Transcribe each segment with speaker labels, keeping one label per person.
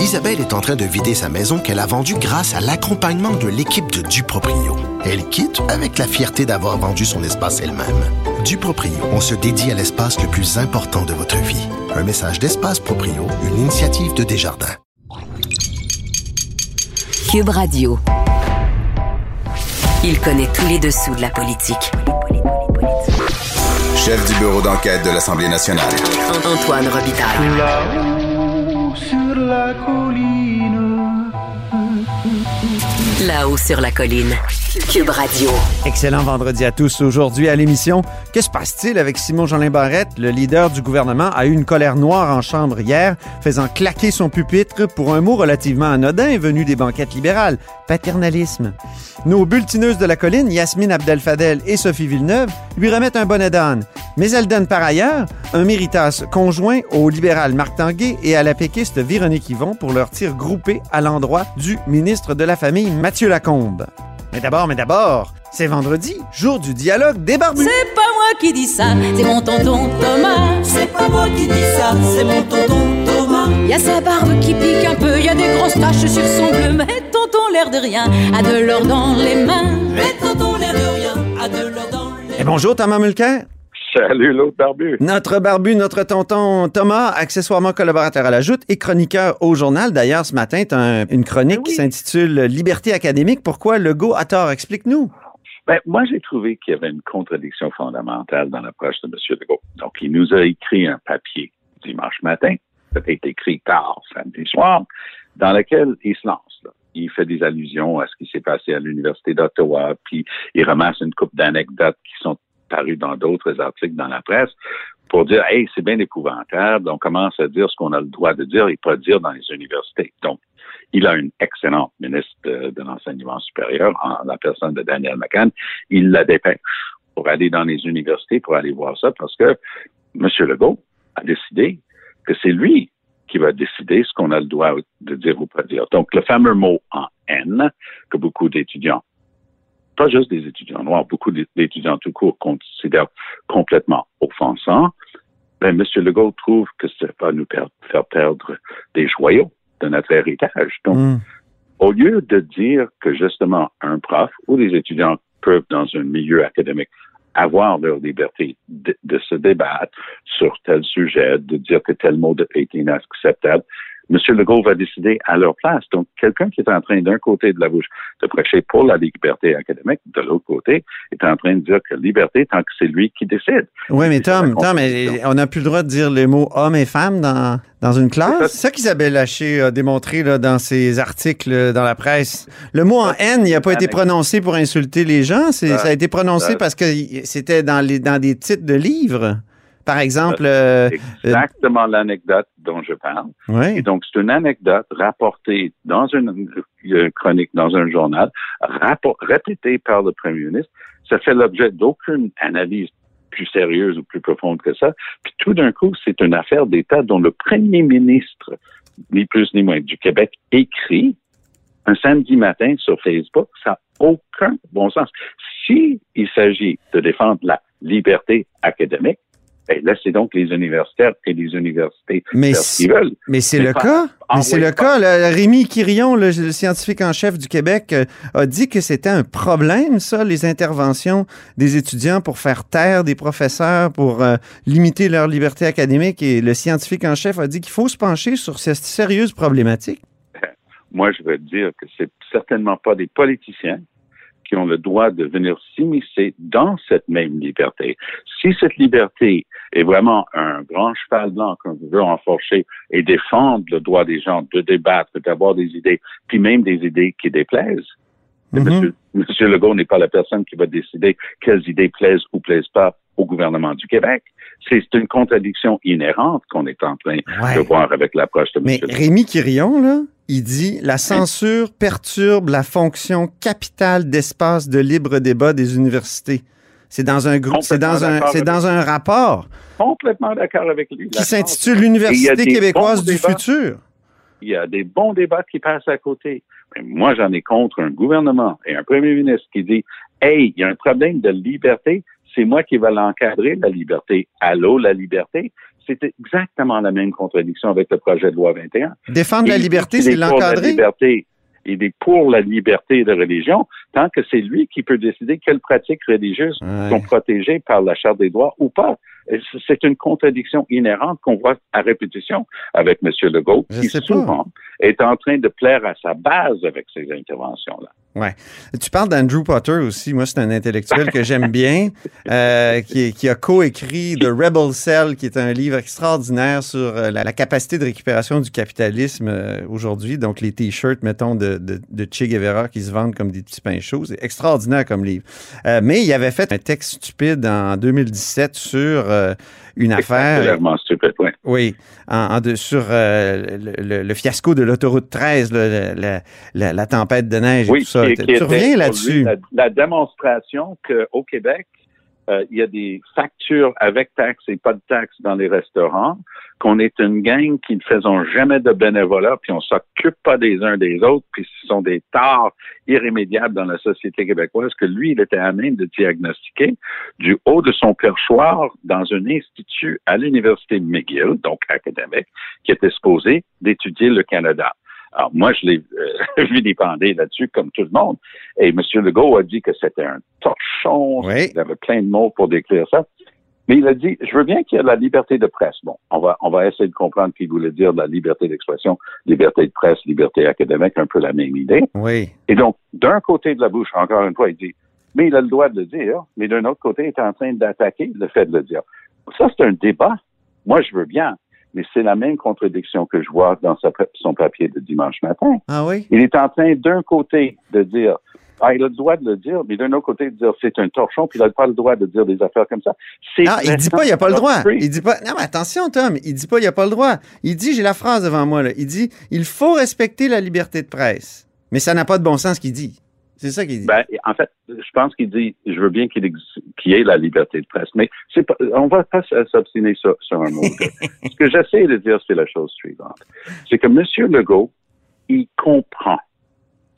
Speaker 1: Isabelle est en train de vider sa maison qu'elle a vendue grâce à l'accompagnement de l'équipe de Duproprio. Elle quitte avec la fierté d'avoir vendu son espace elle-même. Duproprio, on se dédie à l'espace le plus important de votre vie. Un message d'Espace Proprio, une initiative de Desjardins.
Speaker 2: Cube Radio. Il connaît tous les dessous de la politique.
Speaker 3: Chef du bureau d'enquête de l'Assemblée nationale.
Speaker 2: Antoine Robitaille.
Speaker 4: Là-haut la colline.
Speaker 2: Là-haut sur la colline.
Speaker 5: Excellent vendredi à tous. Aujourd'hui à l'émission, que se passe-t-il avec Simon-Jolin Barrette? Le leader du gouvernement a eu une colère noire en chambre hier, faisant claquer son pupitre pour un mot relativement anodin venu des banquettes libérales, paternalisme. Nos bulletineuses de la colline, Yasmine Abdel-Fadel et Sophie Villeneuve, lui remettent un bonnet d'âne. Mais elles donnent par ailleurs un méritas conjoint au libéral Marc Tanguay et à la péquiste Véronique Yvon pour leur tir groupé à l'endroit du ministre de la Famille, Mathieu Lacombe. Mais d'abord, mais d'abord, c'est vendredi, jour du dialogue des barbus.
Speaker 6: C'est pas moi qui dis ça, c'est mon tonton Thomas. C'est pas moi qui dis ça, c'est mon tonton Thomas. Y a sa barbe qui pique un peu, y a des grosses taches sur son bleu, mais tonton l'air de rien, a de l'or dans les mains. Mais tonton l'air de rien, a de l'or dans les mains.
Speaker 5: Et bonjour Thomas Mulcair.
Speaker 7: Salut l'autre barbu.
Speaker 5: Notre barbu, notre tonton Thomas, accessoirement collaborateur à la Joute et chroniqueur au journal. D'ailleurs, ce matin, tu as une chronique qui s'intitule Liberté académique. Pourquoi Legault a tort? Explique-nous.
Speaker 7: Ben, moi, j'ai trouvé qu'il y avait une contradiction fondamentale dans l'approche de M. Legault. Donc, il nous a écrit un papier dimanche matin, peut-être écrit tard samedi soir, dans lequel il se lance. Là. Il fait des allusions à ce qui s'est passé à l'Université d'Ottawa, puis il ramasse une coupe d'anecdotes qui sont parues dans d'autres articles dans la presse pour dire, hey, c'est bien épouvantable, on commence à dire ce qu'on a le droit de dire et pas dire dans les universités. Donc, il a une excellente ministre de, de l'enseignement supérieur, en la personne de Daniel McCann. Il la dépêche pour aller dans les universités, pour aller voir ça, parce que M. Legault a décidé que c'est lui qui va décider ce qu'on a le droit de dire ou pas dire. Donc, le fameux mot en N que beaucoup d'étudiants, pas juste des étudiants noirs, beaucoup d'étudiants tout court considèrent complètement offensant, ben, M. Legault trouve que ça va nous per faire perdre des joyaux de notre héritage. Donc,
Speaker 5: Mm.
Speaker 7: au lieu de dire que justement un prof ou des étudiants peuvent, dans un milieu académique, avoir leur liberté de, de se débattre sur tel sujet, de dire que tel mot est inacceptable, M. Legault va décider à leur place. Donc, quelqu'un qui est en train, d'un côté de la bouche, de prêcher pour la liberté académique, de l'autre côté, est en train de dire que liberté, tant que c'est lui qui décide.
Speaker 5: Oui, mais Tom, Tom, on n'a plus le droit de dire les mots homme et femme dans, dans une classe? C'est ça qu'Isabelle Haché a démontré là, dans ses articles euh, dans la presse. Le mot en N, il n'a pas été prononcé pour insulter les gens. C'est-
Speaker 7: Ça-
Speaker 5: Ça a été prononcé
Speaker 7: ça-
Speaker 5: parce que c'était dans, les, dans des titres de livres. Par exemple, euh,
Speaker 7: Exactement l'anecdote dont je parle. Et
Speaker 5: oui.
Speaker 7: donc, c'est une anecdote rapportée dans une euh, chronique, dans un journal, rapport, répétée par le premier ministre. Ça fait l'objet d'aucune analyse plus sérieuse ou plus profonde que ça. Puis tout d'un coup, c'est une affaire d'État dont le premier ministre, ni plus ni moins, du Québec, écrit un samedi matin sur Facebook. Ça n'a aucun bon sens. Si il s'agit de défendre la liberté académique, ben, laissez donc les universitaires et les universités
Speaker 5: Mais
Speaker 7: faire ce qu'ils veulent.
Speaker 5: Mais c'est le
Speaker 7: pas-
Speaker 5: cas. Mais c'est le
Speaker 7: pas-
Speaker 5: cas. Rémi Quirion, le, le scientifique en chef du Québec, euh, a dit que c'était un problème, ça, les interventions des étudiants pour faire taire des professeurs, pour euh, limiter leur liberté académique. Et le scientifique en chef a dit qu'il faut se pencher sur cette sérieuse problématique.
Speaker 7: moi, je veux dire que c'est certainement pas des politiciens qui ont le droit de venir s'immiscer dans cette même liberté. Si cette liberté est vraiment un grand cheval blanc qu'on veut enforcer et défendre le droit des gens de débattre, d'avoir des idées, puis même des idées qui déplaisent,
Speaker 5: Mhm.
Speaker 7: monsieur, monsieur Legault n'est pas la personne qui va décider quelles idées plaisent ou plaisent pas au gouvernement du Québec. C'est une contradiction inhérente qu'on est en train
Speaker 5: Ouais.
Speaker 7: de voir avec l'approche de
Speaker 5: Mais
Speaker 7: monsieur Legault.
Speaker 5: Rémi Quirion, là, il dit la censure perturbe la fonction capitale d'espace de libre débat des universités. C'est dans un groupe, c'est dans un, c'est dans un rapport
Speaker 7: Complètement d'accord avec lui.
Speaker 5: qui s'intitule l'Université québécoise du
Speaker 7: débats.
Speaker 5: futur.
Speaker 7: il y a des bons débats qui passent à côté. Mais moi, j'en ai contre un gouvernement et un premier ministre qui dit Hey, il y a un problème de liberté, c'est moi qui vais l'encadrer, la liberté. Allô, la liberté? C'était exactement la même contradiction avec le projet de loi 21.
Speaker 5: Défendre la liberté, c'est
Speaker 7: est pour la
Speaker 5: l'encadrer?
Speaker 7: Il est pour la liberté de religion, tant que c'est lui qui peut décider quelles pratiques religieuses
Speaker 5: Ouais.
Speaker 7: sont protégées par la Charte des droits ou pas. C'est une contradiction inhérente qu'on voit à répétition avec M. Legault,
Speaker 5: Je
Speaker 7: qui
Speaker 5: pas.
Speaker 7: souvent est en train de plaire à sa base avec ces interventions-là.
Speaker 5: Ouais. Tu parles d'Andrew Potter aussi. Moi, c'est un intellectuel que j'aime bien, euh, qui, qui a coécrit The Rebel Cell, qui est un livre extraordinaire sur euh, la, la capacité de récupération du capitalisme euh, aujourd'hui. Donc, les t-shirts, mettons, de, de, de Che Guevara qui se vendent comme des petits pains chauds. C'est extraordinaire comme livre. Euh, mais il avait fait un texte stupide en 2017 sur euh, une affaire.
Speaker 7: Stupide, oui.
Speaker 5: Oui, en, en de- sur euh, le, le- le fiasco de l'autoroute 13, là, la, tempête de neige et tout ça. tu reviens là-dessus?
Speaker 7: la démonstration qu'au Québec, euh, il y a des factures avec taxes et pas de taxes dans les restaurants, qu'on est une gang qui ne faisons jamais de bénévolat, puis on s'occupe pas des uns des autres, puis ce sont des torts irrémédiables dans la société québécoise que lui, il était à même de diagnostiquer du haut de son perchoir dans un institut à l'Université McGill, donc académique, qui était supposé d'étudier le Canada. Alors, moi, je l'ai euh, vilipendé là-dessus, comme tout le monde. Et M. Legault a dit que c'était un torchon.
Speaker 5: Oui.
Speaker 7: Il avait plein de mots pour décrire ça. Mais il a dit, je veux bien qu'il y ait la liberté de presse. Bon, on va, on va essayer de comprendre qu'il voulait dire la liberté d'expression, liberté de presse, liberté académique, un peu la même idée.
Speaker 5: Oui.
Speaker 7: Et donc, d'un côté de la bouche, encore une fois, il dit, mais il a le droit de le dire, mais d'un autre côté, il est en train d'attaquer le fait de le dire. Ça, c'est un débat. Moi, je veux bien, mais c'est la même contradiction que je vois dans sa- son papier de dimanche matin.
Speaker 5: Ah oui?
Speaker 7: Il est en train, d'un côté, de dire, ah, il a le droit de le dire, mais d'un autre côté, de dire, c'est un torchon, puis il n'a pas le droit de dire des affaires comme ça.
Speaker 5: Ah, il dit pas, il a pas le droit. Il dit pas, non, mais attention, Tom, il dit pas, il a pas le droit. Il dit, j'ai la phrase devant moi, là. Il dit, il faut respecter la liberté de presse. Mais ça n'a pas de bon sens ce qu'il dit. C'est ça qu'il dit.
Speaker 7: Ben, en fait, je pense qu'il dit, je veux bien qu'il qu'il y ait la liberté de presse, mais pas, on va pas s'obstiner sur, sur un mot. Ce que j'essaie de dire, c'est la chose suivante. C'est que M. Legault, il comprend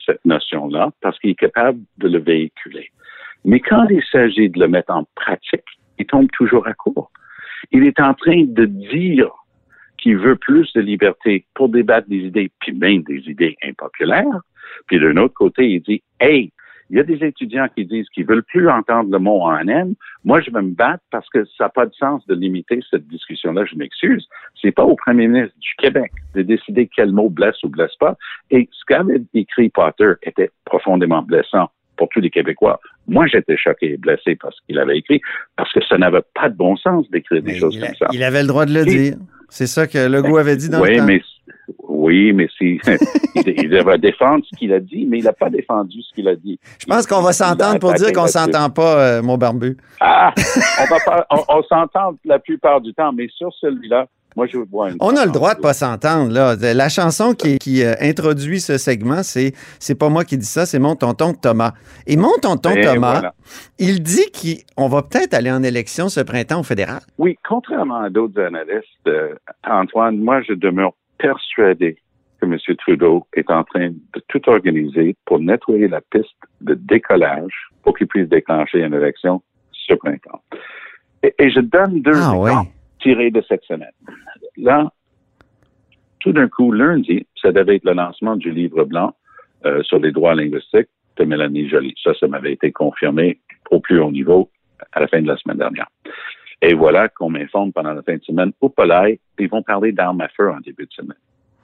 Speaker 7: cette notion-là parce qu'il est capable de le véhiculer. Mais quand il s'agit de le mettre en pratique, il tombe toujours à court. Il est en train de dire qu'il veut plus de liberté pour débattre des idées, puis même des idées impopulaires. Puis d'un autre côté, il dit, hey, il y a des étudiants qui disent qu'ils veulent plus entendre le mot ANM. Moi, je vais me battre parce que ça n'a pas de sens de limiter cette discussion-là. Je m'excuse. C'est pas au premier ministre du Québec de décider quel mot blesse ou blesse pas. Et ce qu'avait écrit Potter était profondément blessant pour tous les Québécois. Moi, j'étais choqué et blessé parce qu'il avait écrit, parce que ça n'avait pas de bon sens d'écrire des
Speaker 5: Mais
Speaker 7: choses comme
Speaker 5: a-
Speaker 7: ça.
Speaker 5: il avait le droit de le
Speaker 7: Et-
Speaker 5: dire. C'est ça que Legault avait dit dans
Speaker 7: oui,
Speaker 5: le temps.
Speaker 7: mais oui, mais si il, il devrait défendre ce qu'il a dit, mais il n'a pas défendu ce qu'il a dit.
Speaker 5: Je pense qu'on va s'entendre pour dire qu'on s'entend pas, euh, mon barbu.
Speaker 7: Ah, on, on s'entend la plupart du temps, mais sur celui-là, moi je vois une.
Speaker 5: On a le droit de pas s'entendre, là. La chanson qui, qui, euh, introduit ce segment, c'est c'est pas moi qui dis ça, c'est mon tonton Thomas. Et mon tonton
Speaker 7: Et
Speaker 5: Thomas,
Speaker 7: voilà.
Speaker 5: il dit qu'on va peut-être aller en élection ce printemps au fédéral.
Speaker 7: Oui, contrairement à d'autres analystes, euh, Antoine, moi je demeure persuadé que M. Trudeau est en train de tout organiser pour nettoyer la piste de décollage pour qu'il puisse déclencher une élection ce printemps. Et, et je donne deux
Speaker 5: Ah ouais.
Speaker 7: Tirés de cette semaine. Là, tout d'un coup, lundi, ça devait être le lancement du livre blanc euh, sur les droits linguistiques de Mélanie Joly. Ça, ça m'avait été confirmé au plus haut niveau à la fin de la semaine dernière. Et voilà qu'on m'informe pendant la fin de semaine au Polaï, ils vont parler d'armes à feu en début de semaine.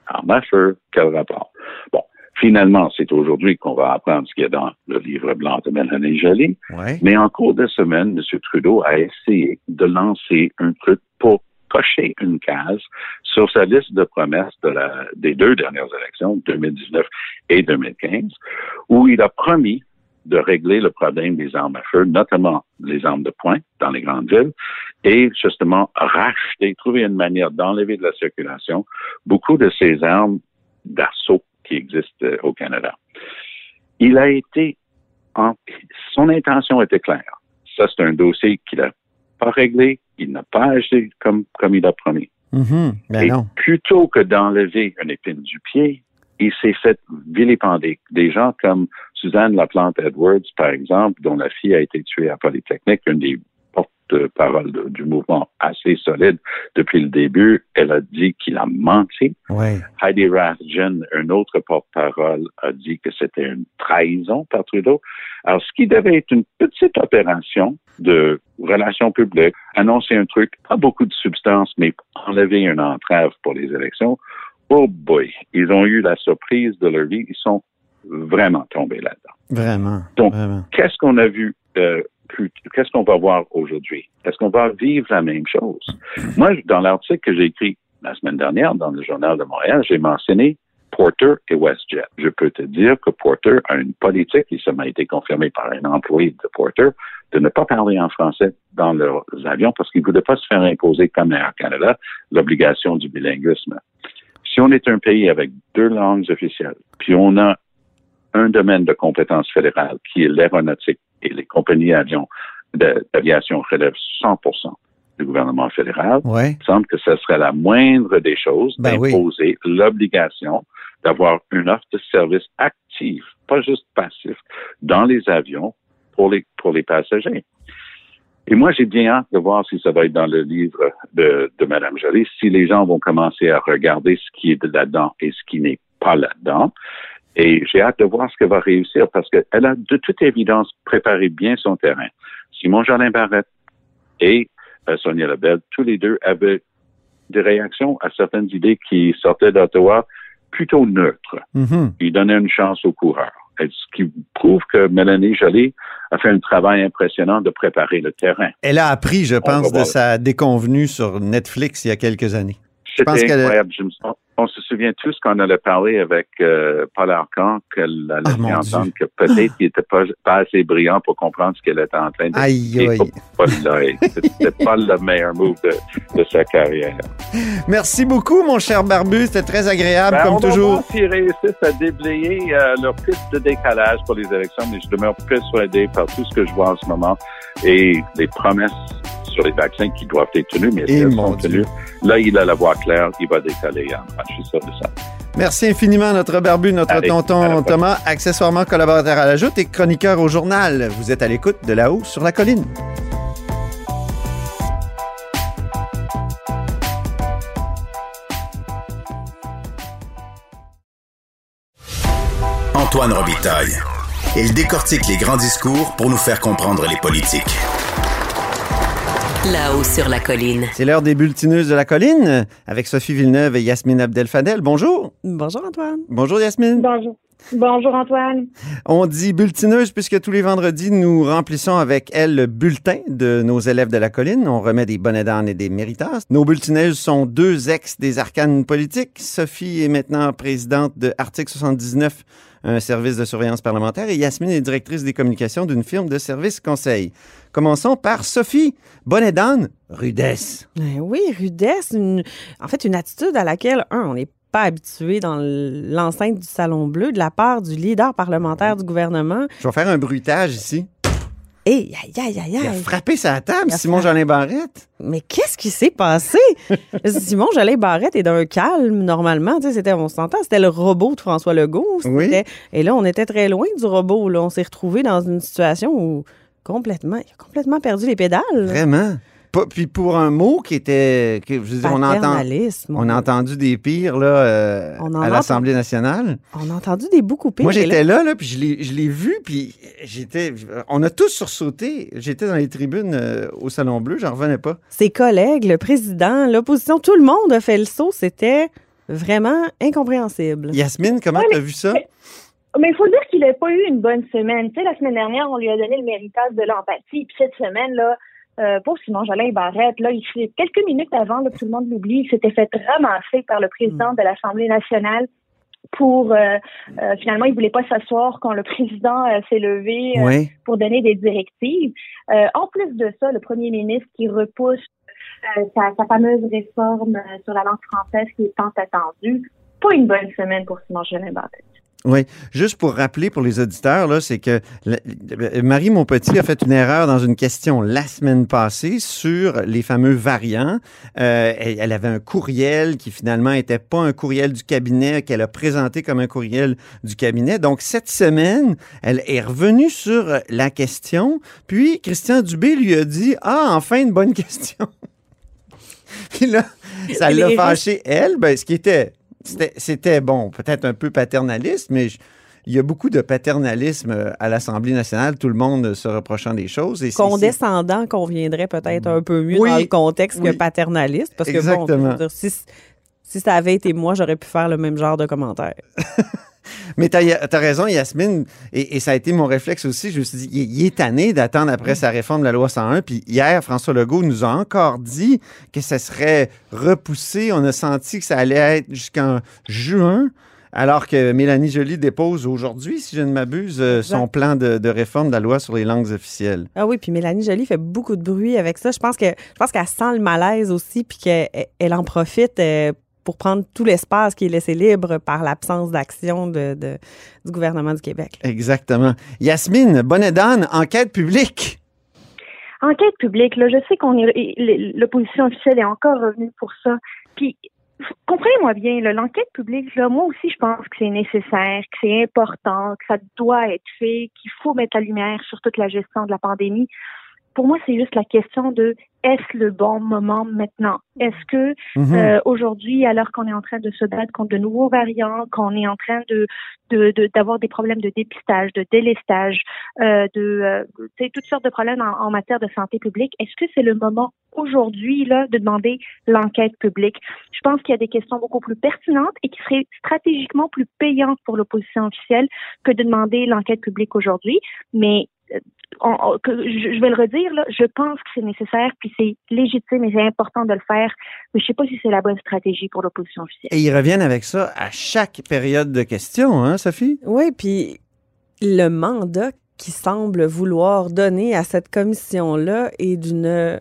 Speaker 7: Armes à feu, quel rapport? Bon, finalement, c'est aujourd'hui qu'on va apprendre ce qu'il y a dans le livre blanc de Mélanie Joly.
Speaker 5: Ouais.
Speaker 7: Mais en cours de semaine, M. Trudeau a essayé de lancer un truc pour cocher une case sur sa liste de promesses de la, des deux dernières élections, 2019 et 2015, où il a promis de régler le problème des armes à feu, notamment les armes de poing dans les grandes villes, et justement racheter, trouver une manière d'enlever de la circulation beaucoup de ces armes d'assaut qui existent euh, au Canada. Il a été en- son intention était claire. Ça, c'est un dossier qu'il n'a pas réglé, il n'a pas agi comme, comme il a promis.
Speaker 5: Mhm. Ben
Speaker 7: Et
Speaker 5: non.
Speaker 7: plutôt que d'enlever une épine du pied, il s'est fait vilipender. Des gens comme Suzanne Laplante Edwards, par exemple, dont la fille a été tuée à Polytechnique, une des porte-parole du mouvement assez solide depuis le début, elle a dit qu'il a menti.
Speaker 5: Ouais.
Speaker 7: Heidi Rathjen, un autre porte-parole, a dit que c'était une trahison par Trudeau. Alors, ce qui devait être une petite opération de relations publiques, annoncer un truc, pas beaucoup de substance, mais enlever une entrave pour les élections, oh boy, ils ont eu la surprise de leur vie. Ils sont vraiment tombés là-dedans.
Speaker 5: Vraiment.
Speaker 7: Donc. Qu'est-ce qu'on a vu euh, Qu'est-ce qu'on va voir aujourd'hui? Est-ce qu'on va vivre la même chose? Moi, dans l'article que j'ai écrit la semaine dernière dans le Journal de Montréal, j'ai mentionné Porter et WestJet. Je peux te dire que Porter a une politique, et ça m'a été confirmé par un employé de Porter, de ne pas parler en français dans leurs avions parce qu'ils ne voulaient pas se faire imposer, comme Air Canada, l'obligation du bilinguisme. Si on est un pays avec deux langues officielles, puis on a un domaine de compétence fédérale qui est l'aéronautique et les compagnies d'aviation relèvent 100% du gouvernement fédéral,
Speaker 5: Ouais.
Speaker 7: il semble que ce serait la moindre des choses
Speaker 5: Ben oui.
Speaker 7: d'imposer l'obligation d'avoir une offre de service active, pas juste passif, dans les avions pour les, pour les passagers. Et moi, j'ai bien hâte de voir si ça va être dans le livre de, de Mme Joly, si les gens vont commencer à regarder ce qui est là-dedans et ce qui n'est pas là-dedans. Et j'ai hâte de voir ce qu'elle va réussir parce qu'elle a de toute évidence préparé bien son terrain. Simon Jolin Barrette et euh, Sonia Lebel, tous les deux avaient des réactions à certaines idées qui sortaient d'Ottawa plutôt neutres.
Speaker 5: Mhm.
Speaker 7: Ils donnaient une chance aux coureurs. Et ce qui prouve que Mélanie Joly a fait un travail impressionnant de préparer le terrain.
Speaker 5: Elle a appris, je pense, de sa déconvenue sur Netflix il y a quelques années.
Speaker 7: C'était incroyable. Je me sens- on se souvient tous qu'on allait parler avec euh, Paul Arcan, qu'elle allait
Speaker 5: Ah,
Speaker 7: entendre
Speaker 5: Dieu.
Speaker 7: que peut-être qu'il n'était pas, pas assez brillant pour comprendre ce qu'elle était en train de
Speaker 5: Aïe, aïe.
Speaker 7: Et C'était pas le meilleur move de, de sa carrière.
Speaker 5: Merci beaucoup, mon cher Barbu. C'était très agréable,
Speaker 7: Ben,
Speaker 5: comme
Speaker 7: on
Speaker 5: toujours.
Speaker 7: s'ils réussissent à déblayer euh, leur piste de décalage pour les élections, mais je demeure persuadé par tout ce que je vois en ce moment et les promesses sur les vaccins qui doivent être tenues, mais elles
Speaker 5: mon
Speaker 7: sont
Speaker 5: Dieu.
Speaker 7: tenues, là, il a la voix claire, il va décaler. hein. Je suis sûr de ça.
Speaker 5: Merci infiniment, notre Barbu, notre
Speaker 7: Allez,
Speaker 5: tonton. Thomas, accessoirement collaborateur à la Joute et chroniqueur au journal. Vous êtes à l'écoute de là-haut sur la colline.
Speaker 3: Antoine Robitaille. Il décortique les grands discours pour nous faire comprendre les politiques.
Speaker 2: Là-haut sur la colline.
Speaker 5: C'est l'heure des bulletineuses de la colline avec Sophie Villeneuve et Yasmine Abdel-Fadel. Bonjour.
Speaker 8: Bonjour Antoine.
Speaker 5: Bonjour Yasmine.
Speaker 9: Bonjour. Bonjour Antoine.
Speaker 5: On dit bulletineuses puisque tous les vendredis, nous remplissons avec elle le bulletin de nos élèves de la colline. On remet des bonnets d'âne et des méritas. Nos bulletineuses sont deux ex des arcanes politiques. Sophie est maintenant présidente de Article 79, un service de surveillance parlementaire, et Yasmine est directrice des communications d'une firme de services conseil. Commençons par Sophie. Bonnet d'âne, rudesse.
Speaker 8: Ben oui, rudesse, une- en fait, une attitude à laquelle, un, on n'est pas habitué dans l'enceinte du Salon Bleu de la part du leader parlementaire du gouvernement.
Speaker 5: Je vais faire un bruitage ici.
Speaker 8: Et aïe, aïe, aïe,
Speaker 5: Il a frappé sa table,
Speaker 8: Il a
Speaker 5: Simon
Speaker 8: frappé.
Speaker 5: Jolin Barrette.
Speaker 8: Mais qu'est-ce qui s'est passé? Simon Jolin Barrette est d'un calme, normalement. C'était, on s'entend, c'était le robot de François Legault.
Speaker 5: Oui.
Speaker 8: Et là, on était très loin du robot. Là. On s'est retrouvé dans une situation où complètement, il a complètement perdu les pédales.
Speaker 5: Vraiment? Pas- puis pour un mot qui était. que, je veux dire, on, entend,
Speaker 8: Paternalisme.
Speaker 5: on a entendu des pires là, euh,
Speaker 8: On
Speaker 5: à l'Assemblée nationale.
Speaker 8: On a entendu des beaucoup pires.
Speaker 5: Moi, j'étais là, là, puis je l'ai- vu, puis j'étais. On a tous sursauté. J'étais dans les tribunes euh, au Salon Bleu, j'en revenais pas.
Speaker 8: ses collègues, le président, l'opposition, tout le monde a fait le saut. C'était vraiment incompréhensible.
Speaker 5: Yasmine, comment
Speaker 9: Ouais,
Speaker 5: t'as
Speaker 9: mais-
Speaker 5: vu ça?
Speaker 9: Mais il faut dire qu'il n'a pas eu une bonne semaine. Tu sais, la semaine dernière, on lui a donné le méritage de l'empathie. Puis cette semaine, là, euh, pour Simon Jolin Barrette, là, il quelques minutes avant, là, tout le monde l'oublie, il s'était fait ramasser par le président de l'Assemblée nationale pour euh, euh, finalement il voulait pas s'asseoir quand le président euh, s'est levé
Speaker 5: Oui.
Speaker 9: pour donner des directives. En plus de ça, le premier ministre qui repousse sa, sa fameuse réforme sur la langue française qui est tant attendue. Pas une bonne semaine pour Simon Jolin Barrette.
Speaker 5: Oui, juste pour rappeler pour les auditeurs, là, c'est que la- Marie Monpetit a fait une erreur dans une question la semaine passée sur les fameux variants. Euh, elle, elle avait un courriel qui finalement n'était pas un courriel du cabinet, qu'elle a présenté comme un courriel du cabinet. Donc, cette semaine, elle est revenue sur la question, puis Christian Dubé lui a dit « Ah, enfin une bonne question! » Puis là, ça l'a fâché, elle, ben, ce qui était c'était- bon, peut-être un peu paternaliste, mais je- il y a beaucoup de paternalisme euh, à l'Assemblée nationale, tout le monde euh, se reprochant des choses. Et
Speaker 8: Condescendant conviendrait peut-être un peu mieux
Speaker 5: Oui,
Speaker 8: dans le contexte
Speaker 5: oui.
Speaker 8: que paternaliste. Parce que bon, dire, si, si ça avait été moi, j'aurais pu faire le même genre de commentaire.
Speaker 5: Mais tu as, raison, Yasmine, et, et ça a été mon réflexe aussi. Je me suis dit, il, il est tanné d'attendre après sa réforme de la loi 101. Puis hier, François Legault nous a encore dit que ça serait repoussé. On a senti que ça allait être jusqu'en juin. Alors que Mélanie Joly dépose aujourd'hui, si je ne m'abuse, euh, son plan de, de réforme de la loi sur les langues officielles.
Speaker 8: Ah oui, puis Mélanie Joly fait beaucoup de bruit avec ça. Je pense que je pense qu'elle sent le malaise aussi, puis qu'elle elle en profite euh, pour prendre tout l'espace qui est laissé libre par l'absence d'action de, de- du gouvernement du Québec.
Speaker 5: Exactement. Yasmine, Bonnet-Donne, enquête publique.
Speaker 9: Enquête publique, là, je sais qu'on est l'opposition officielle est encore revenue pour ça. Puis comprenez-moi bien, l'enquête publique, là, moi aussi je pense que c'est nécessaire, que c'est important, que ça doit être fait, qu'il faut mettre la lumière sur toute la gestion de la pandémie. Pour moi, c'est juste la question de est-ce le bon moment maintenant? Est-ce que
Speaker 5: Mhm.
Speaker 9: euh, aujourd'hui, alors qu'on est en train de se battre contre de nouveaux variants, qu'on est en train de de- de- d'avoir des problèmes de dépistage, de délestage, euh, de euh, tu sais, toutes sortes de problèmes en, en matière de santé publique, est-ce que c'est le moment aujourd'hui là de demander l'enquête publique? Je pense qu'il y a des questions beaucoup plus pertinentes et qui seraient stratégiquement plus payantes pour l'opposition officielle que de demander l'enquête publique aujourd'hui, mais on- on- que je, je vais le redire, là, je pense que c'est nécessaire, puis c'est légitime et c'est important de le faire, mais je sais pas si c'est la bonne stratégie pour l'opposition officielle.
Speaker 5: Et ils reviennent avec ça à chaque période de questions, hein, Sophie?
Speaker 8: Oui, puis le mandat qui semble vouloir donner à cette commission-là est d'une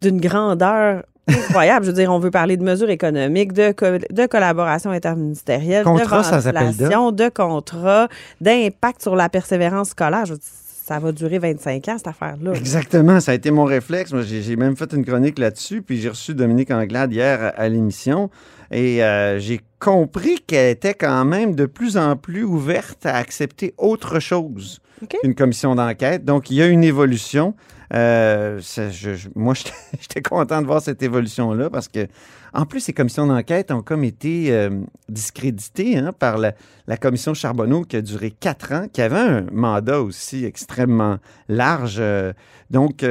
Speaker 8: d'une grandeur incroyable. Je veux dire, on veut parler de mesures économiques, de, co- de collaboration interministérielle,
Speaker 5: Contrat
Speaker 8: de ventilation, de contrat, d'impact sur la persévérance scolaire. Je veux dire, ça va durer 25 ans, cette affaire-là.
Speaker 5: Exactement, ça a été mon réflexe. Moi, j'ai même fait une chronique là-dessus, puis j'ai reçu Dominique Anglade hier à, à l'émission, et euh, j'ai compris qu'elle était quand même de plus en plus ouverte à accepter autre chose Qu'une commission d'enquête. Donc, il y a une évolution. Euh, ça, je- je- moi, j'étais- content de voir cette évolution-là parce que, en plus, ces commissions d'enquête ont comme été euh, discréditées hein, par la, la commission Charbonneau qui a duré quatre ans, qui avait un mandat aussi extrêmement large. euh, donc,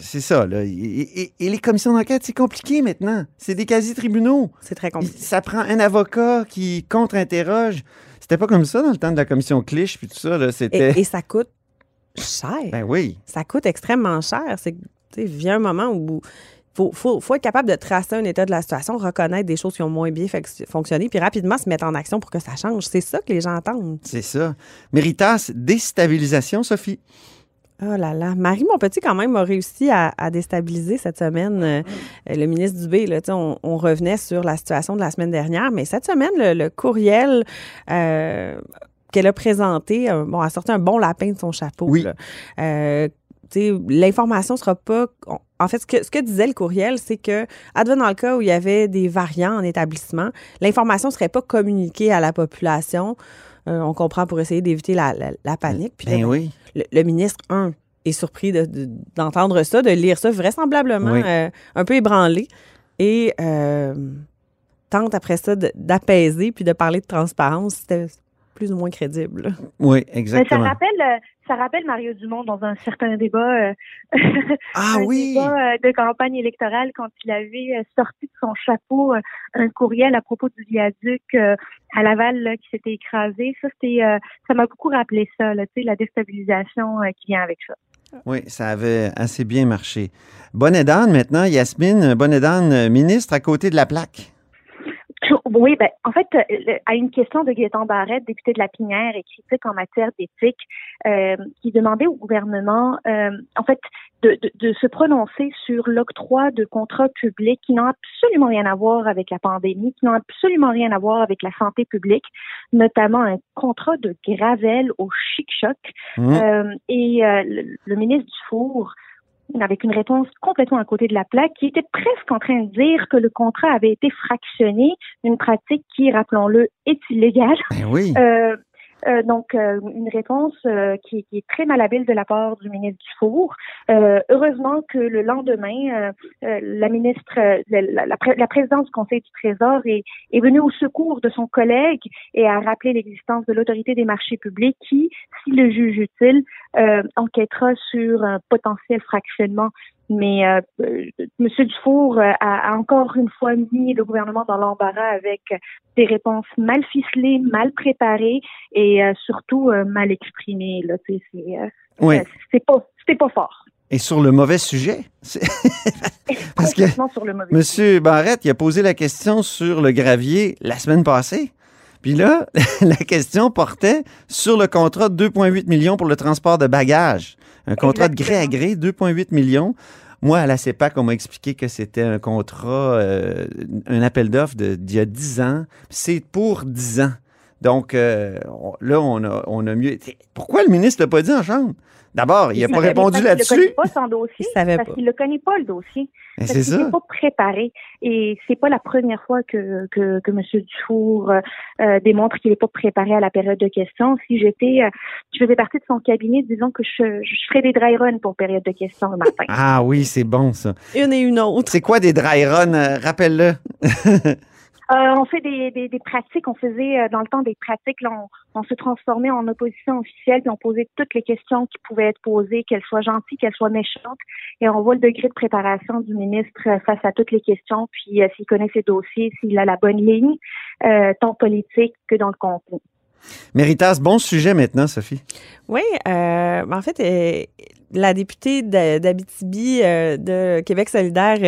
Speaker 5: c'est ça. Là. Et, et- et les commissions d'enquête, c'est compliqué maintenant. C'est des quasi-tribunaux.
Speaker 8: C'est très compliqué.
Speaker 5: Ça prend un avocat qui contre-interroge. C'était pas comme ça dans le temps de la commission Clich puis tout ça. là. C'était.
Speaker 8: Et, et ça coûte cher.
Speaker 5: Ben oui.
Speaker 8: ça coûte extrêmement cher. C'est que, tu sais, il vient un moment où il faut, faut, faut être capable de tracer un état de la situation, reconnaître des choses qui ont moins bien fonc- fonctionné, puis rapidement se mettre en action pour que ça change. C'est ça que les gens attendent.
Speaker 5: C'est ça. Méritas, déstabilisation, Sophie.
Speaker 8: Oh là là. Marie Monpetit, quand même, a réussi à, à déstabiliser cette semaine euh, le ministre Dubé. Là, on, on revenait sur la situation de la semaine dernière, mais cette semaine, le, le courriel euh, qu'elle a présenté, euh, bon, a sorti un bon lapin de son chapeau.
Speaker 5: Oui.
Speaker 8: L'information sera pas. on- En fait, ce que, ce que disait le courriel, c'est que, advenant dans le cas où il y avait des variants en établissement, l'information ne serait pas communiquée à la population. Euh, on comprend pour essayer d'éviter la, la- la panique. Puis là,
Speaker 5: Ben oui.
Speaker 8: le, le ministre, un, est surpris de- de- d'entendre ça, de lire ça, vraisemblablement
Speaker 5: Oui.
Speaker 8: euh, un peu ébranlé, et euh, tente après ça de- d'apaiser puis de parler de transparence. C'était plus ou moins crédible.
Speaker 5: Oui,
Speaker 9: Mais ça
Speaker 5: exactement.
Speaker 9: rappelle, ça rappelle Mario Dumont dans un certain débat, euh,
Speaker 5: Ah
Speaker 9: un
Speaker 5: oui.
Speaker 9: débat euh, de campagne électorale quand il avait euh, sorti de son chapeau un courriel à propos du viaduc euh, à Laval là, qui s'était écrasé. Ça, c'était, euh, ça m'a beaucoup rappelé ça, là, tu sais, la déstabilisation qui vient avec ça.
Speaker 5: Oui, ça avait assez bien marché. Bonnet d'âne maintenant, Yasmine, Bonnet d'âne, ministre à côté de la plaque.
Speaker 9: Oui, ben, en fait, euh, à une question de Gaétan Barrette, député de la Pinière et critique en matière d'éthique, euh, qui demandait au gouvernement, euh, en fait, de, de, de, se prononcer sur l'octroi de contrats publics qui n'ont absolument rien à voir avec la pandémie, qui n'ont absolument rien à voir avec la santé publique, notamment un contrat de Gravel au Chic-Choc.
Speaker 5: Mmh.
Speaker 9: Euh, et euh, le, le ministre Dufour avec une réponse complètement à côté de la plaque, qui était presque en train de dire que le contrat avait été fractionné, une pratique qui, rappelons-le, est illégale.
Speaker 5: Ben oui.
Speaker 9: Euh, euh, donc, euh, une réponse euh, qui, qui, est très malhabile de la part du ministre Dufour. Euh, heureusement que le lendemain, euh, la ministre, la, la, la, présidente du Conseil du Trésor est, est, venue au secours de son collègue et a rappelé l'existence de l'autorité des marchés publics qui, s'il le juge utile, enquêtera sur un potentiel fractionnement mais euh, M. Dufour a, a, encore une fois mis le gouvernement dans l'embarras avec des réponses mal ficelées, mal préparées et euh, surtout euh, mal exprimées. Là, c'est,
Speaker 5: oui.
Speaker 9: c'est pas, c'était pas fort.
Speaker 5: Et sur le mauvais sujet?
Speaker 9: Parce que sur le mauvais
Speaker 5: M. Barrette, il a posé la question sur le gravier la semaine passée. Puis là, la question portait sur le contrat de 2,8 millions pour le transport de bagages. Un contrat
Speaker 9: Exactement.
Speaker 5: de gré à gré, 2,8 millions. Moi, à la CEPAC, on m'a expliqué que c'était un contrat, euh, un appel d'offres d'il y a 10 ans. C'est pour 10 ans. Donc, euh, là, on a, on a mieux. Pourquoi le ministre ne l'a pas dit en chambre? D'abord, il n'a pas répondu là-dessus.
Speaker 9: Il ne connaît pas son dossier.
Speaker 8: savait
Speaker 9: parce
Speaker 8: pas.
Speaker 9: qu'il ne le connaît pas, le dossier.
Speaker 5: C'est
Speaker 9: qu'il
Speaker 5: ça.
Speaker 9: n'est pas préparé. Et c'est pas la première fois que, que, que M. Dufour euh, démontre qu'il n'est pas préparé à la période de questions. Si j'étais, euh, je faisais partie de son cabinet, disons que je, je ferais des dry runs pour période de questions le matin.
Speaker 5: Ah oui, c'est bon, ça.
Speaker 8: Une et une autre.
Speaker 5: C'est quoi des dry runs? Euh, Rappelle-le?
Speaker 9: Euh, on fait des, des, des, pratiques, on faisait euh, dans le temps des pratiques, là, on, on, se transformait en opposition officielle, puis on posait toutes les questions qui pouvaient être posées, qu'elles soient gentilles, qu'elles soient méchantes, et on voit le degré de préparation du ministre euh, face à toutes les questions, puis euh, s'il connaît ses dossiers, s'il a la bonne ligne, euh, tant politique que dans le contenu.
Speaker 5: Méritas, bon sujet maintenant, Sophie.
Speaker 8: Oui, euh, en fait, euh, la députée d'Abitibi euh, de Québec solidaire,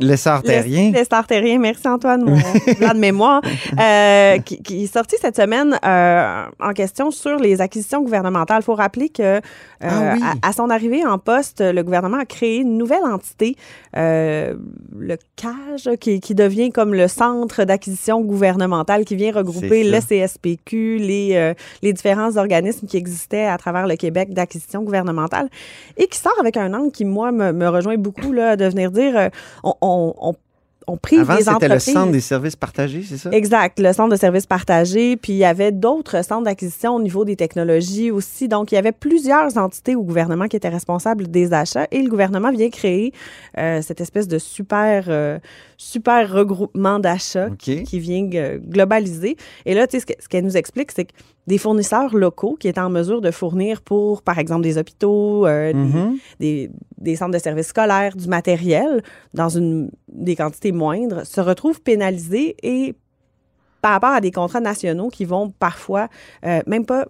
Speaker 8: euh, Émilise
Speaker 5: Lessard-Terrien.
Speaker 8: Lessard-Terrien, merci Antoine, mon de mémoire, euh, qui, qui, est sorti cette semaine euh, en question sur les acquisitions gouvernementales. Il faut rappeler que euh,
Speaker 5: ah oui.
Speaker 8: à, à, son arrivée en poste, le gouvernement a créé une nouvelle entité, euh, le CAGE, qui, qui, devient comme le centre d'acquisition gouvernementale qui vient regrouper le CSPQ, les, euh, les différents organismes qui existaient à travers le Québec d'acquisition gouvernementale et qui sort avec un angle qui, moi, me, me rejoint beaucoup, là, de venir dire euh, on, on, on, on prive
Speaker 5: Avant,
Speaker 8: entreprises.
Speaker 5: c'était le centre des services partagés, c'est ça?
Speaker 8: Exact, le centre de services partagés. Puis il y avait d'autres centres d'acquisition au niveau des technologies aussi. Donc, il y avait plusieurs entités au gouvernement qui étaient responsables des achats et le gouvernement vient créer euh, cette espèce de super, euh, super regroupement d'achats
Speaker 5: okay.
Speaker 8: qui vient euh, globaliser. Et là, tu sais, ce qu'elle nous explique, c'est que des fournisseurs locaux qui étaient en mesure de fournir pour, par exemple, des hôpitaux, euh,
Speaker 5: mm -hmm.
Speaker 8: des, des, des, centres de services scolaires, du matériel dans une, des quantités moindres, se retrouvent pénalisés et par rapport à des contrats nationaux qui vont parfois euh, même pas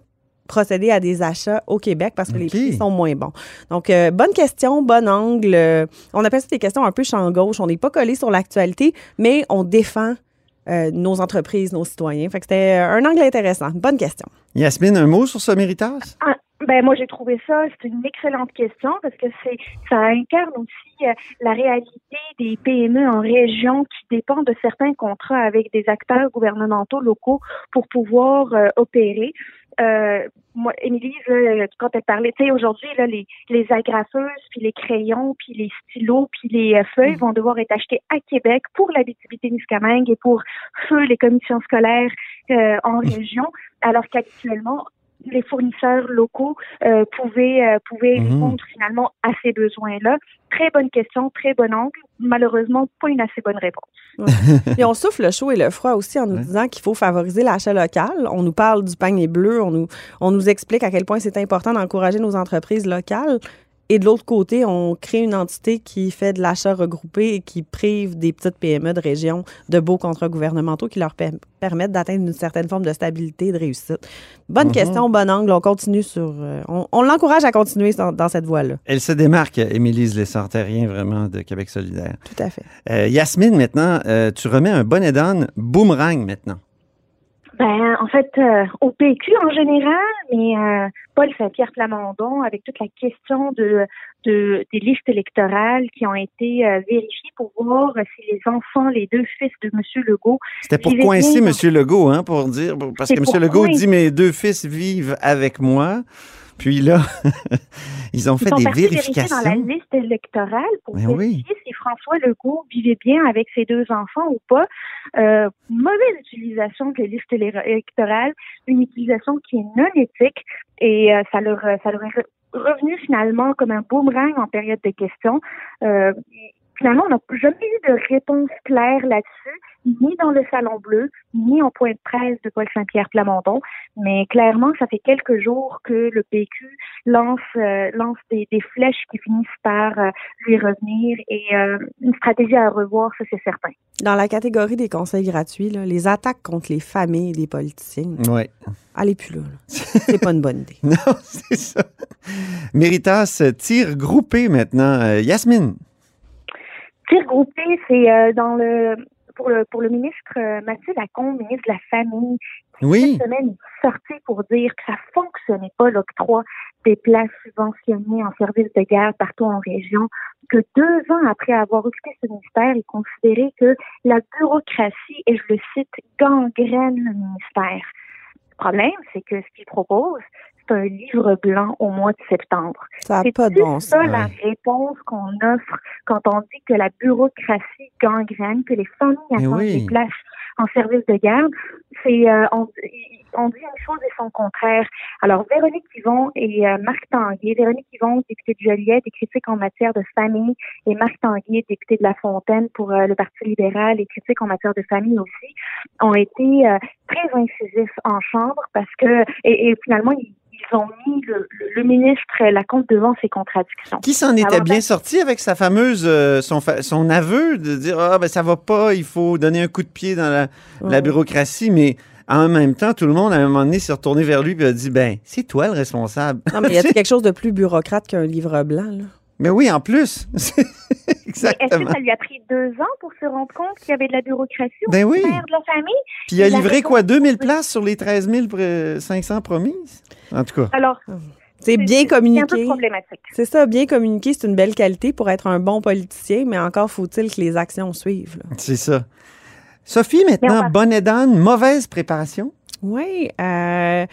Speaker 8: procéder à des achats au Québec parce que
Speaker 5: okay.
Speaker 8: les prix sont moins bons. Donc, euh, bonne question, bon angle. Euh, on appelle ça des questions un peu champ gauche. On n'est pas collé sur l'actualité, mais on défend euh, nos entreprises, nos citoyens. Fait que c'était un angle intéressant. Bonne question.
Speaker 5: Yasmine, un mot sur ce méritage?
Speaker 9: Ah, ben moi j'ai trouvé ça, c'est une excellente question parce que c'est ça incarne aussi euh, la réalité des PME en région qui dépendent de certains contrats avec des acteurs gouvernementaux locaux pour pouvoir euh, opérer. Euh, moi, Émilie, quand elle parlait, tu sais, aujourd'hui, là, les, les agrafeuses, puis les crayons, puis les stylos, puis les euh, feuilles vont devoir être achetés à Québec pour l'Abitibi-Témiscamingue et pour feu les commissions scolaires euh, en région, alors qu'habituellement, les fournisseurs locaux euh, pouvaient, euh, pouvaient
Speaker 5: Mhm.
Speaker 9: répondre finalement à ces besoins-là. Très bonne question, très bon angle. Malheureusement, pas une assez bonne réponse.
Speaker 8: Puis on souffle le chaud et le froid aussi en nous
Speaker 5: Ouais.
Speaker 8: disant qu'il faut favoriser l'achat local. On nous parle du panier bleu, on nous, on nous explique à quel point c'est important d'encourager nos entreprises locales. Et de l'autre côté, on crée une entité qui fait de l'achat regroupé et qui prive des petites PME de région de beaux contrats gouvernementaux qui leur per- permettent d'atteindre une certaine forme de stabilité et de réussite. Bonne
Speaker 5: Mhm.
Speaker 8: question, bon angle. On continue sur. euh, on on l'encourage à continuer dans, dans cette voie-là.
Speaker 5: Elle se démarque, Émilie Lessard-Terrien, vraiment, de Québec solidaire.
Speaker 8: Tout à fait.
Speaker 5: Euh, Yasmine, maintenant, euh, tu remets un bonnet d'âne boomerang maintenant.
Speaker 9: Ben, en fait, euh, au PQ en général, mais euh, Paul Saint-Pierre Plamondon, avec toute la question de, de des listes électorales qui ont été euh, vérifiées pour voir si les enfants, les deux fils de M. Legault,
Speaker 5: C'était pour coincer M. Legault, hein, pour dire, parce que M. Legault dit mes deux fils vivent avec moi. Puis là, ils ont
Speaker 9: ils
Speaker 5: fait
Speaker 9: sont
Speaker 5: des
Speaker 9: vérifier dans la
Speaker 5: vérifications.
Speaker 9: liste électorale pour
Speaker 5: Ben oui.
Speaker 9: vérifier si François Legault vivait bien avec ses deux enfants ou pas. Euh, mauvaise utilisation de la liste électorale, une utilisation qui est non éthique et euh, ça leur ça leur est re- revenu finalement comme un boomerang en période de questions. Euh, finalement, on n'a jamais eu de réponse claire là-dessus, ni dans le Salon Bleu, ni en point de presse de Paul Saint-Pierre Plamondon. Mais clairement, ça fait quelques jours que le PQ lance euh, lance des, des flèches qui finissent par euh, lui revenir et euh, une stratégie à revoir, ça c'est certain.
Speaker 8: Dans la catégorie des conseils gratuits, là, les attaques contre les familles des politiciens,
Speaker 5: Oui.
Speaker 8: allez plus là. là. C'est pas une bonne idée.
Speaker 5: Non, c'est ça. Méritas tire groupé maintenant. Euh, Yasmine.
Speaker 9: Tir groupé, c'est euh, dans le pour le pour le ministre euh, Mathieu Lacombe, ministre de la Famille,
Speaker 5: Oui.
Speaker 9: cette semaine est sorti pour dire que ça fonctionnait pas l'octroi des places subventionnées en service de garde partout en région, que deux ans après avoir occupé ce ministère, il considérait que la bureaucratie, et je le cite, gangrène le ministère. Le problème, c'est que ce qu'il propose, un livre blanc au mois de septembre.
Speaker 8: Ça n'a
Speaker 9: C'est
Speaker 8: pas de bon
Speaker 9: ça
Speaker 8: sens.
Speaker 9: la réponse qu'on offre quand on dit que la bureaucratie gangrène, que les familles
Speaker 5: Mais
Speaker 9: attendent
Speaker 5: oui.
Speaker 9: des places en service de garde. C'est euh, on, on dit une chose et son contraire. Alors Véronique Yvon et euh, Marc Tanguay, Véronique Yvon, députée de Joliette, et critique en matière de famille, et Marc Tanguay, député de La Fontaine pour euh, le Parti libéral et critique en matière de famille aussi, ont été euh, très incisifs en chambre parce que et, et finalement ils, ils ont mis le, le, le ministre Lacombe devant ses contradictions.
Speaker 5: Qui s'en était bien sorti avec sa fameuse, euh, son, son aveu de dire Ah, ben ça va pas, il faut donner un coup de pied dans la, bureaucratie, mais en même temps, tout le monde, à un moment donné, s'est retourné vers lui et a dit Ben, c'est toi le responsable.
Speaker 8: Non, mais y a quelque chose de plus bureaucrate qu'un livre blanc, là?
Speaker 5: Mais oui, en plus.
Speaker 9: Mais Est-ce que
Speaker 5: Exactement.
Speaker 9: ça lui a pris deux ans pour se rendre compte qu'il y avait de la bureaucratie au
Speaker 5: Ben oui.
Speaker 9: de la famille?
Speaker 5: Puis il a livré quoi, 2000 places sur les 13 500 promises? En tout cas.
Speaker 9: Alors,
Speaker 8: C'est bien
Speaker 9: c'est un peu
Speaker 8: communiqué.
Speaker 9: problématique.
Speaker 8: C'est ça, bien communiqué, c'est une belle qualité pour être un bon politicien, mais encore faut-il que les actions suivent. là.
Speaker 5: C'est ça. Sophie, maintenant, bonne et mauvaise préparation?
Speaker 8: Oui. Euh,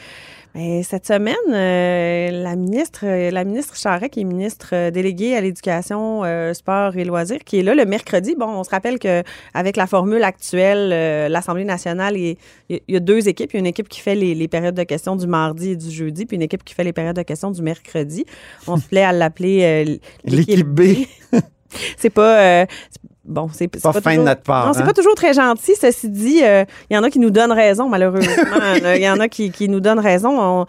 Speaker 8: ben, cette semaine, euh, la ministre, euh, la ministre Charest, qui est ministre euh, déléguée à l'éducation, euh, sport et loisirs, qui est là le mercredi. Bon, on se rappelle que avec la formule actuelle, euh, l'Assemblée nationale, il y, a deux équipes. Il y a une équipe qui fait les, les périodes de questions du mardi et du jeudi, puis une équipe qui fait les périodes de questions du mercredi. On se plaît à l'appeler
Speaker 5: L'équipe B.
Speaker 8: C'est pas. Bon, c'est
Speaker 5: Pas fin de notre part,
Speaker 8: Non, c'est
Speaker 5: hein?
Speaker 8: pas toujours très gentil. Ceci dit, euh, il y en a qui nous donnent raison, malheureusement. Il y en a qui, qui nous donnent raison. On,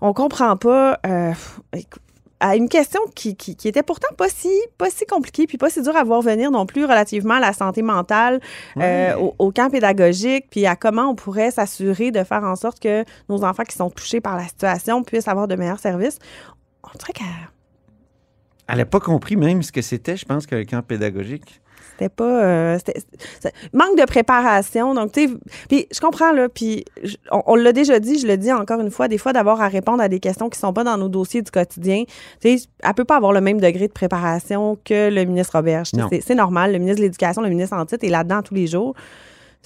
Speaker 8: on comprend pas. euh, à une question qui, qui, qui était pourtant pas si, pas si compliquée, puis pas si dure à voir venir non plus relativement à la santé mentale, euh, au, au camp pédagogique, puis à comment on pourrait s'assurer de faire en sorte que nos enfants qui sont touchés par la situation puissent avoir de meilleurs services. On dirait qu'elle
Speaker 5: Elle n'a pas compris même ce que c'était, je pense, qu'un camp pédagogique.
Speaker 8: C'était pas. euh, manque de préparation. Donc, tu sais, puis je comprends, là, puis on, on l'a déjà dit, je le dis encore une fois, des fois, d'avoir à répondre à des questions qui sont pas dans nos dossiers du quotidien, tu sais, elle peut pas avoir le même degré de préparation que le ministre Roberge. C'est normal. Le ministre de l'Éducation, le ministre en titre est là-dedans tous les jours.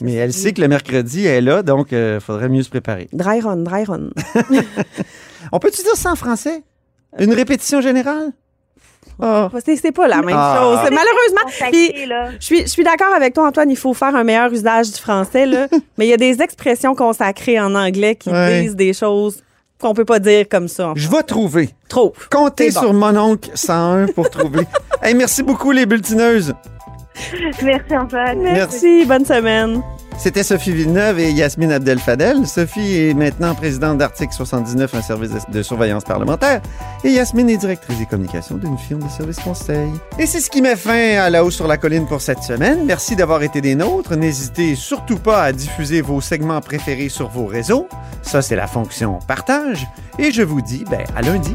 Speaker 5: Mais elle sait que le mercredi, elle est là, donc il faudrait mieux se préparer.
Speaker 8: Dry run, dry run.
Speaker 5: On peut-tu dire ça en français? Une répétition générale? Ah.
Speaker 8: C'est pas la même
Speaker 5: Ah.
Speaker 8: chose. Malheureusement. Puis, je suis, je suis d'accord avec toi, Antoine, il faut faire un meilleur usage du français, là. mais il y a des expressions consacrées en anglais qui
Speaker 5: Ouais.
Speaker 8: disent des choses qu'on peut pas dire comme ça.
Speaker 5: Je vais trouver.
Speaker 8: Trop.
Speaker 5: Comptez
Speaker 8: bon.
Speaker 5: sur mon oncle 101 pour trouver. Hey, merci beaucoup, les bulletineuses.
Speaker 9: Merci Antoine.
Speaker 8: Merci, bonne semaine.
Speaker 5: C'était Sophie Villeneuve et Yasmine Abdel-Fadel. Sophie est maintenant présidente d'Article 79, un service de, surveillance parlementaire. Et Yasmine est directrice des communications d'une firme de services conseil. Et c'est ce qui met fin à La Haut sur la Colline pour cette semaine. Merci d'avoir été des nôtres. N'hésitez surtout pas à diffuser vos segments préférés sur vos réseaux. Ça, c'est la fonction partage. Et je vous dis, ben, à lundi.